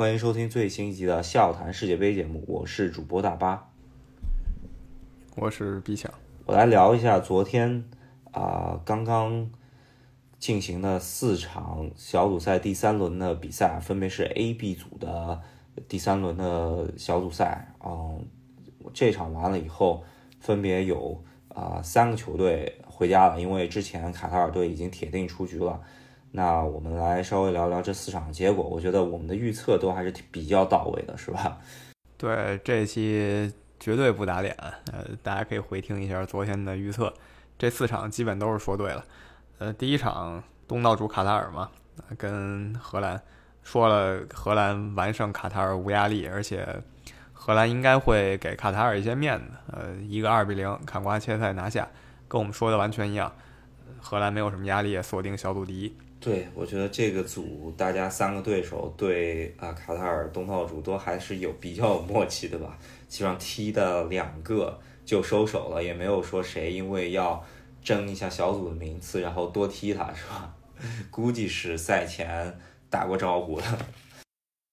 欢迎收听最新一集的笑谈世界杯节目，我是主播大巴，我是毕强，我来聊一下昨天啊刚刚进行的四场小组赛第三轮的比赛，分别是 A、B 组的第三轮的小组赛。嗯，这场完了以后，分别有啊三个球队回家了，因为之前卡塔尔队已经铁定出局了。那我们来稍微聊聊这四场结果，我觉得我们的预测都还是比较到位的，是吧？对，这期绝对不打脸，呃，大家可以回听一下昨天的预测，这四场基本都是说对了。呃，第一场东道主卡塔尔嘛，跟荷兰说了，荷兰完胜卡塔尔无压力，而且荷兰应该会给卡塔尔一些面子，呃，一个二比零砍瓜切菜拿下，跟我们说的完全一样，荷兰没有什么压力，锁定小组第一。对，我觉得这个组大家三个对手对啊卡塔尔东道主都还是有比较有默契的吧，基本上踢的两个就收手了，也没有说谁因为要争一下小组的名次然后多踢他是吧？估计是赛前打过招呼的。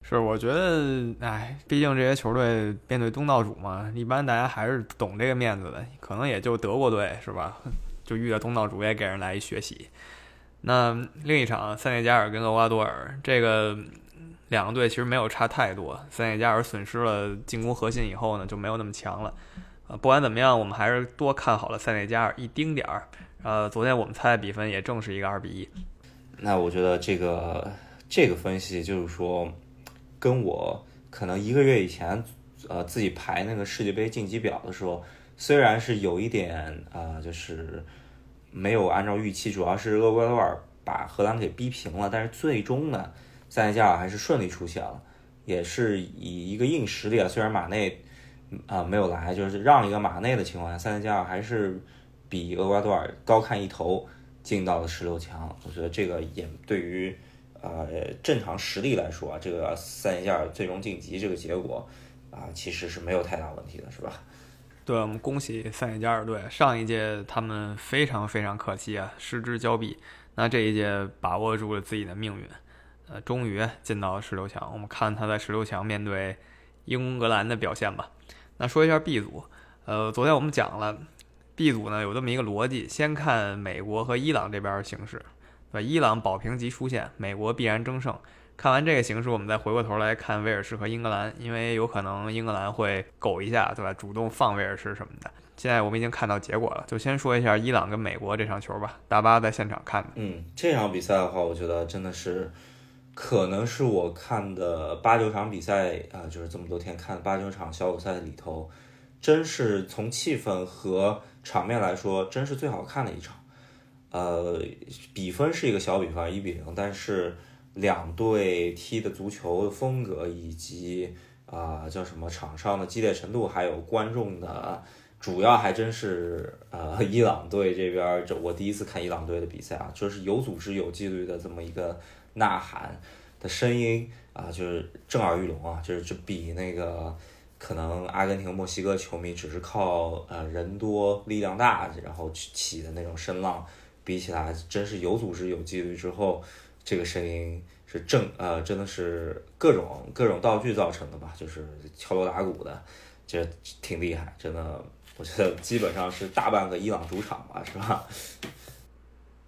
是，我觉得，哎，毕竟这些球队面对东道主嘛，一般大家还是懂这个面子的，可能也就德国队是吧？就遇到东道主也给人来一学习。那另一场，塞内加尔跟厄瓜多尔，这个两个队其实没有差太多。塞内加尔损失了进攻核心以后呢，就没有那么强了。呃，不管怎么样，我们还是多看好了塞内加尔一丁点儿。呃，昨天我们猜的比分也正是一个二比一。那我觉得这个这个分析就是说，跟我可能一个月以前呃自己排那个世界杯晋级表的时候，虽然是有一点啊，就是。没有按照预期，主要是厄瓜多尔把荷兰给逼平了，但是最终呢，塞内加尔还是顺利出线了，也是以一个硬实力啊。虽然马内啊没有来，就是让一个马内的情况下，塞内加尔还是比厄瓜多尔高看一头，进到了十六强。我觉得这个也对于呃正常实力来说啊，这个塞内加尔最终晋级这个结果啊，其实是没有太大问题的，是吧？对我们恭喜塞内加尔队，上一届他们非常非常可惜啊，失之交臂。那这一届把握住了自己的命运，呃，终于进到了十六强。我们看他在十六强面对英格兰的表现吧。那说一下 B 组，呃，昨天我们讲了 B 组呢有这么一个逻辑，先看美国和伊朗这边形势，对，伊朗保平即出线，美国必然争胜。看完这个形势，我们再回过头来看威尔士和英格兰，因为有可能英格兰会苟一下，对吧？主动放威尔士什么的。现在我们已经看到结果了，就先说一下伊朗跟美国这场球吧。大巴在现场看的，嗯，这场比赛的话，我觉得真的是可能是我看的八九场比赛啊，就是这么多天看八九场小组赛里头，真是从气氛和场面来说，真是最好看的一场。呃，比分是一个小比分，一比零，但是。两队踢的足球风格，以及啊叫什么场上的激烈程度，还有观众的，主要还真是呃伊朗队这边，这我第一次看伊朗队的比赛啊，就是有组织有纪律的这么一个呐喊的声音啊，就是震耳欲聋啊，就是这比那个可能阿根廷、墨西哥球迷只是靠呃人多力量大，然后起的那种声浪比起来，真是有组织有纪律之后。这个声音是正呃，真的是各种各种道具造成的吧？就是敲锣打鼓的，这挺厉害，真的，我觉得基本上是大半个伊朗主场吧，是吧？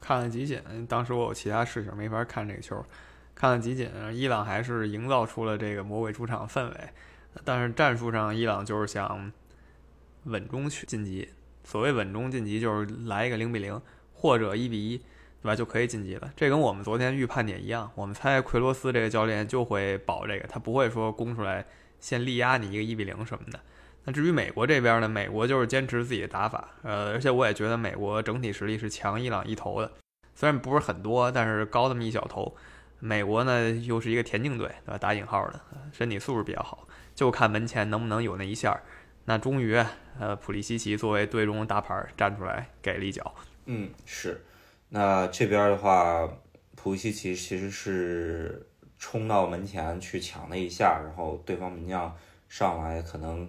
看了集锦，当时我有其他事情没法看这个球，看了集锦，伊朗还是营造出了这个魔鬼主场氛围，但是战术上伊朗就是想稳中去晋级，所谓稳中晋级就是来一个零比零或者一比一。对吧？就可以晋级了。这跟我们昨天预判点一样，我们猜奎罗斯这个教练就会保这个，他不会说攻出来先力压你一个一比零什么的。那至于美国这边呢？美国就是坚持自己的打法，呃，而且我也觉得美国整体实力是强伊朗一头的，虽然不是很多，但是高那么一小头。美国呢又是一个田径队，对吧？打引号的，身体素质比较好，就看门前能不能有那一下。那终于，呃，普利西奇作为队中的大牌站出来给了一脚。嗯，是。那这边的话，普利西奇其实是冲到门前去抢了一下，然后对方门将上来可能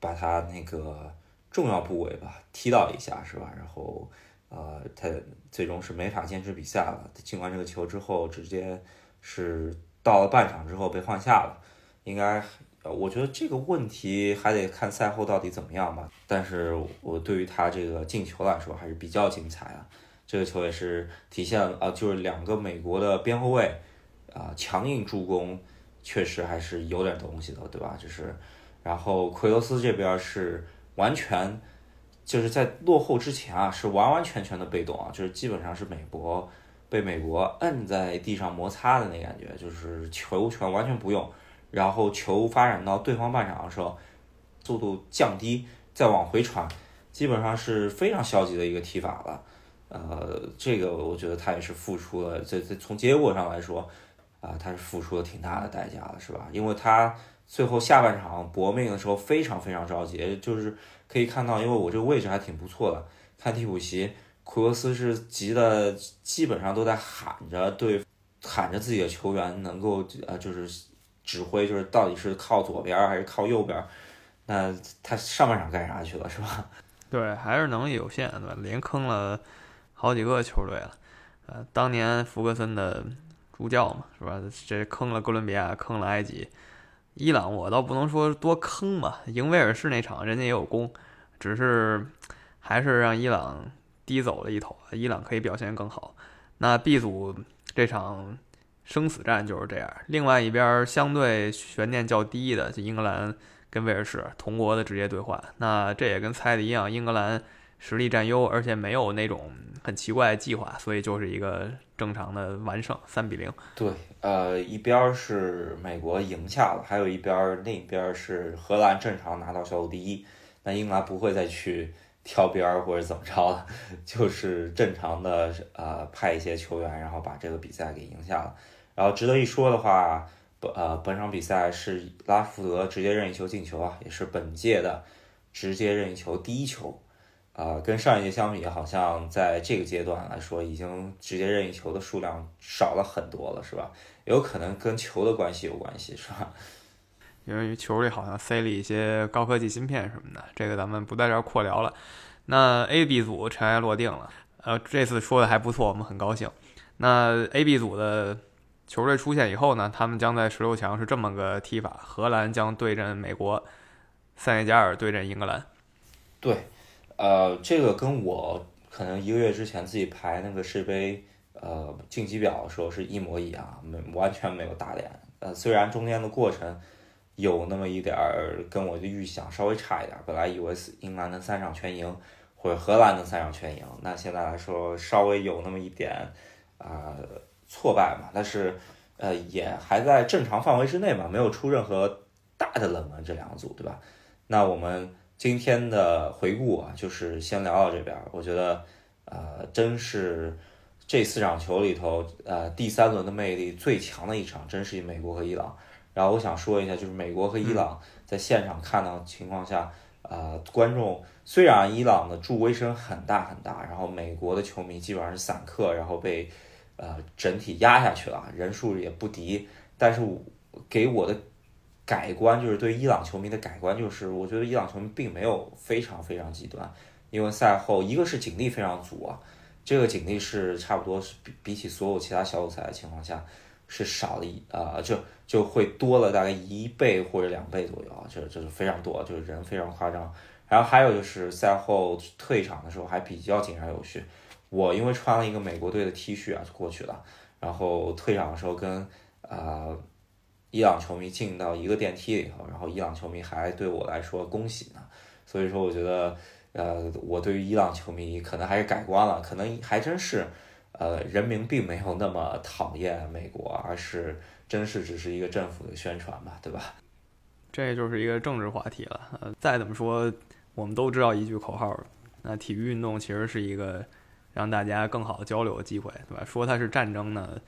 把他那个重要部位吧踢到一下，是吧？然后呃，他最终是没法坚持比赛了。进完这个球之后，直接是到了半场之后被换下了，应该，我觉得这个问题还得看赛后到底怎么样吧。但是我对于他这个进球来说还是比较精彩的，这个球也是体现啊，就是两个美国的边后卫啊强硬助攻，确实还是有点东西的，对吧？就是，然后奎罗斯这边是完全就是在落后之前啊，是完完全全的被动啊，就是基本上是美国。被美国摁在地上摩擦的那感觉，就是球权完全不用，然后球发展到对方半场的时候，速度降低，再往回传，基本上是非常消极的一个踢法了。呃，这个我觉得他也是付出了，这这从结果上来说，啊，他是付出了挺大的代价的，是吧？因为他最后下半场搏命的时候非常非常着急，就是可以看到，因为我这个位置还挺不错的，看替补席。库罗斯是急的，基本上都在喊着对，喊着自己的球员能够呃，就是指挥，就是到底是靠左边还是靠右边。那他上半场干啥去了，是吧？对，还是能力有限，对吧？连坑了好几个球队了。呃，当年福格森的助教嘛，是吧？这坑了哥伦比亚，坑了埃及，伊朗我倒不能说多坑嘛，赢威尔士那场人家也有功，只是还是让伊朗。低走了一头，伊朗可以表现更好。那 B 组这场生死战就是这样。另外一边相对悬念较低的，就英格兰跟威尔士同国的直接对换。那这也跟猜的一样，英格兰实力占优，而且没有那种很奇怪的计划，所以就是一个正常的完胜，三比零。对，呃，一边是美国赢下了，还有一边那边是荷兰正常拿到小组第一。那英格兰不会再去。挑边或者怎么着了，就是正常的呃派一些球员，然后把这个比赛给赢下了。然后值得一说的话，本呃本场比赛是拉福德直接任意球进球啊，也是本届的直接任意球第一球。啊，跟上一届相比，好像在这个阶段来说，已经直接任意球的数量少了很多了，是吧？有可能跟球的关系有关系，是吧？因为球里好像塞了一些高科技芯片什么的，这个咱们不在这儿扩聊了。那 A、B 组尘埃落定了，呃，这次说的还不错，我们很高兴。那 A、B 组的球队出现以后呢，他们将在十六强是这么个踢法：荷兰将对阵美国，塞内加尔对阵英格兰。对，呃，这个跟我可能一个月之前自己排那个世杯呃晋级表的时候是一模一样，没完全没有打脸。呃，虽然中间的过程有那么一点儿跟我的预想稍微差一点，本来以为是英格兰能三场全赢，或者荷兰能三场全赢，那现在来说稍微有那么一点啊挫败嘛，但是呃也还在正常范围之内嘛，没有出任何大的冷门这两组，对吧？那我们今天的回顾啊，就是先聊到这边，我觉得呃真是。这四场球里头，呃，第三轮的魅力最强的一场，真是美国和伊朗。然后我想说一下，就是美国和伊朗在现场看到情况下，呃，观众虽然伊朗的助威声很大很大，然后美国的球迷基本上是散客，然后被呃整体压下去了，人数也不敌。但是给我的改观就是对伊朗球迷的改观，就是我觉得伊朗球迷并没有非常非常极端，因为赛后一个是警力非常足啊。这个警力是差不多是比比起所有其他小组赛的情况下是少了一啊，就就会多了大概一倍或者两倍左右啊，这这是非常多，就是人非常夸张。然后还有就是赛后退场的时候还比较井然有序。我因为穿了一个美国队的 T 恤啊就过去了，然后退场的时候跟啊伊朗球迷进到一个电梯里头，然后伊朗球迷还对我来说恭喜呢，所以说我觉得。呃，我对于伊朗球迷可能还是改观了，可能还真是，呃，人民并没有那么讨厌美国，而是真是只是一个政府的宣传吧，对吧？这就是一个政治话题了。呃，再怎么说，我们都知道一句口号，那体育运动其实是一个让大家更好的交流的机会，对吧？说它是战争呢，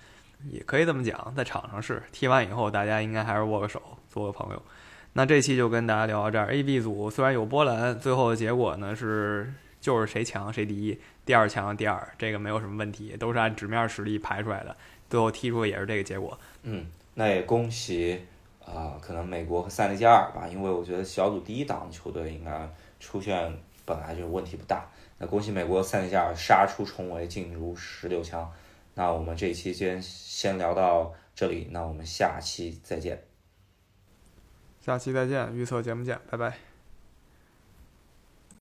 也可以这么讲，在场上是，踢完以后大家应该还是握个手，做个朋友。那这期就跟大家聊到这儿。A、B 组虽然有波澜，最后的结果呢是就是谁强谁第一，第二强第二，这个没有什么问题，都是按纸面实力排出来的，最后踢出也是这个结果。嗯，那也恭喜啊，可能美国和塞内加尔吧，因为我觉得小组第一档球队应该出现本来就问题不大。那恭喜美国塞内加尔杀出重围，进入十六强。那我们这期先先聊到。这里，那我们下期再见。下期再见，预测节目见，拜拜。